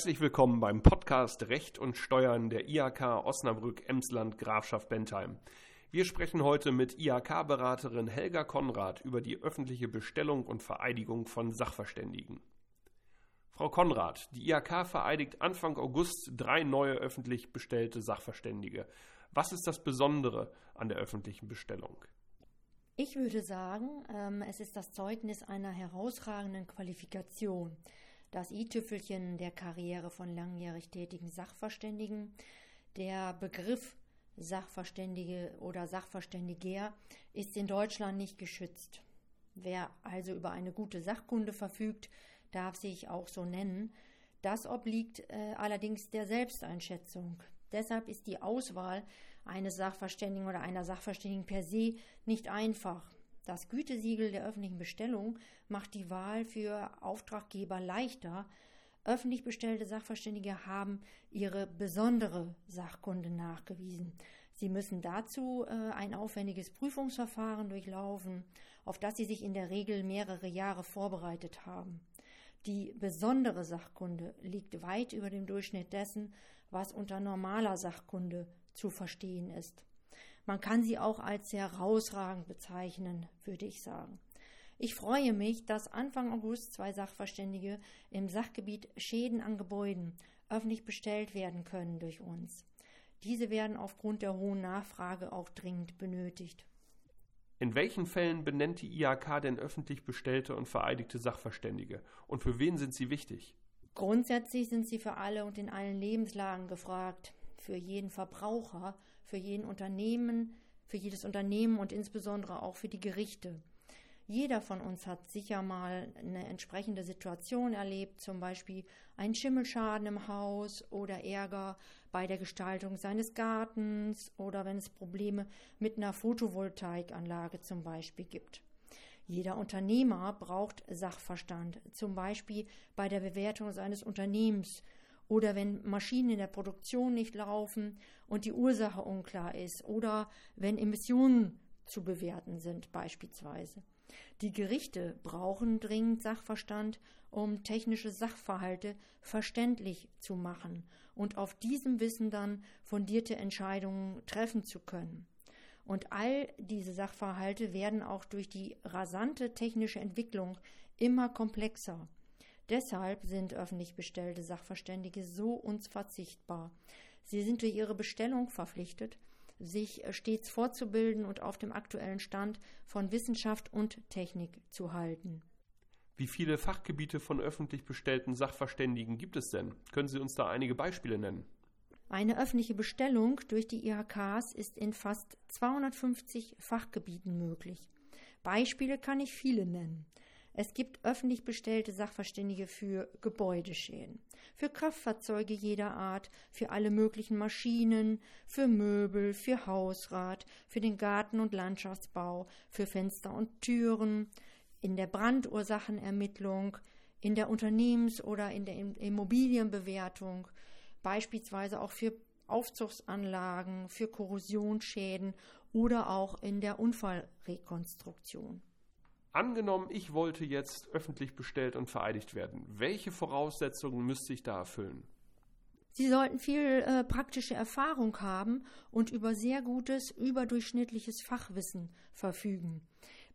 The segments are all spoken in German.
Herzlich willkommen beim Podcast Recht und Steuern der IHK Osnabrück Emsland Grafschaft Bentheim. Wir sprechen heute mit IHK-Beraterin Helga Konrad über die öffentliche Bestellung und Vereidigung von Sachverständigen. Frau Konrad, die IHK vereidigt Anfang August drei neue öffentlich bestellte Sachverständige. Was ist das Besondere an der öffentlichen Bestellung? Ich würde sagen, ähm, es ist das Zeugnis einer herausragenden Qualifikation das i-Tüpfelchen der Karriere von langjährig tätigen Sachverständigen. Der Begriff Sachverständige oder Sachverständiger ist in Deutschland nicht geschützt. Wer also über eine gute Sachkunde verfügt, darf sich auch so nennen. Das obliegt äh, allerdings der Selbsteinschätzung. Deshalb ist die Auswahl eines Sachverständigen oder einer Sachverständigen per se nicht einfach. Das Gütesiegel der öffentlichen Bestellung macht die Wahl für Auftraggeber leichter. Öffentlich bestellte Sachverständige haben ihre besondere Sachkunde nachgewiesen. Sie müssen dazu äh, ein aufwendiges Prüfungsverfahren durchlaufen, auf das sie sich in der Regel mehrere Jahre vorbereitet haben. Die besondere Sachkunde liegt weit über dem Durchschnitt dessen, was unter normaler Sachkunde zu verstehen ist. Man kann sie auch als herausragend bezeichnen, würde ich sagen. Ich freue mich, dass Anfang August zwei Sachverständige im Sachgebiet Schäden an Gebäuden öffentlich bestellt werden können durch uns. Diese werden aufgrund der hohen Nachfrage auch dringend benötigt. In welchen Fällen benennt die IHK denn öffentlich bestellte und vereidigte Sachverständige? Und für wen sind sie wichtig? Grundsätzlich sind sie für alle und in allen Lebenslagen gefragt für jeden Verbraucher, für jeden Unternehmen, für jedes Unternehmen und insbesondere auch für die Gerichte. Jeder von uns hat sicher mal eine entsprechende Situation erlebt, zum Beispiel einen Schimmelschaden im Haus oder Ärger bei der Gestaltung seines Gartens oder wenn es Probleme mit einer Photovoltaikanlage zum Beispiel gibt. Jeder Unternehmer braucht Sachverstand, zum Beispiel bei der Bewertung seines Unternehmens oder wenn Maschinen in der Produktion nicht laufen und die Ursache unklar ist oder wenn Emissionen zu bewerten sind beispielsweise. Die Gerichte brauchen dringend Sachverstand, um technische Sachverhalte verständlich zu machen und auf diesem Wissen dann fundierte Entscheidungen treffen zu können. Und all diese Sachverhalte werden auch durch die rasante technische Entwicklung immer komplexer. Deshalb sind öffentlich bestellte Sachverständige so unverzichtbar. Sie sind durch ihre Bestellung verpflichtet, sich stets fortzubilden und auf dem aktuellen Stand von Wissenschaft und Technik zu halten. Wie viele Fachgebiete von öffentlich bestellten Sachverständigen gibt es denn? Können Sie uns da einige Beispiele nennen? Eine öffentliche Bestellung durch die IHKs ist in fast 250 Fachgebieten möglich. Beispiele kann ich viele nennen. Es gibt öffentlich bestellte Sachverständige für Gebäudeschäden, für Kraftfahrzeuge jeder Art, für alle möglichen Maschinen, für Möbel, für Hausrat, für den Garten- und Landschaftsbau, für Fenster und Türen, in der Brandursachenermittlung, in der Unternehmens- oder in der Immobilienbewertung, beispielsweise auch für Aufzugsanlagen, für Korrosionsschäden oder auch in der Unfallrekonstruktion. Angenommen, ich wollte jetzt öffentlich bestellt und vereidigt werden. Welche Voraussetzungen müsste ich da erfüllen? Sie sollten viel äh, praktische Erfahrung haben und über sehr gutes, überdurchschnittliches Fachwissen verfügen.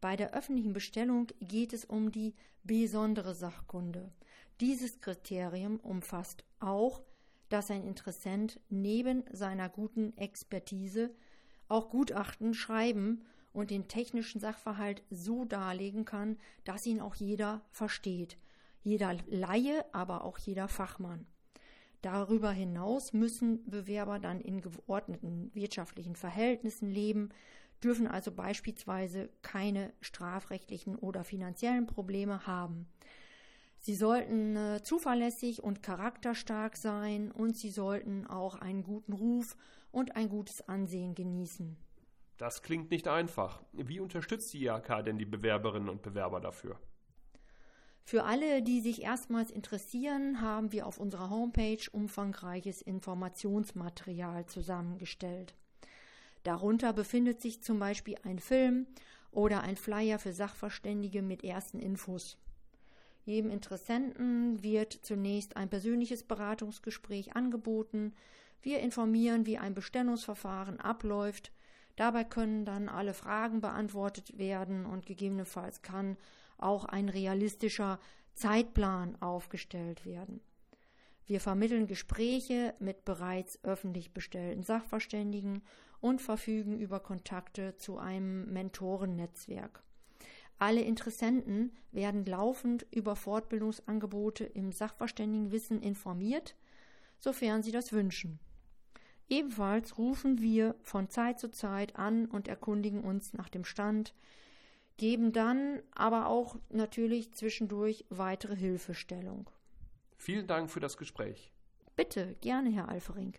Bei der öffentlichen Bestellung geht es um die besondere Sachkunde. Dieses Kriterium umfasst auch, dass ein Interessent neben seiner guten Expertise auch Gutachten schreiben und den technischen Sachverhalt so darlegen kann, dass ihn auch jeder versteht. Jeder Laie, aber auch jeder Fachmann. Darüber hinaus müssen Bewerber dann in geordneten wirtschaftlichen Verhältnissen leben, dürfen also beispielsweise keine strafrechtlichen oder finanziellen Probleme haben. Sie sollten äh, zuverlässig und charakterstark sein und sie sollten auch einen guten Ruf und ein gutes Ansehen genießen. Das klingt nicht einfach. Wie unterstützt die IHK denn die Bewerberinnen und Bewerber dafür? Für alle, die sich erstmals interessieren, haben wir auf unserer Homepage umfangreiches Informationsmaterial zusammengestellt. Darunter befindet sich zum Beispiel ein Film oder ein Flyer für Sachverständige mit ersten Infos. Jedem Interessenten wird zunächst ein persönliches Beratungsgespräch angeboten. Wir informieren, wie ein Bestellungsverfahren abläuft. Dabei können dann alle Fragen beantwortet werden und gegebenenfalls kann auch ein realistischer Zeitplan aufgestellt werden. Wir vermitteln Gespräche mit bereits öffentlich bestellten Sachverständigen und verfügen über Kontakte zu einem Mentorennetzwerk. Alle Interessenten werden laufend über Fortbildungsangebote im Sachverständigenwissen informiert, sofern sie das wünschen. Ebenfalls rufen wir von Zeit zu Zeit an und erkundigen uns nach dem Stand, geben dann aber auch natürlich zwischendurch weitere Hilfestellung. Vielen Dank für das Gespräch. Bitte, gerne, Herr Alfering.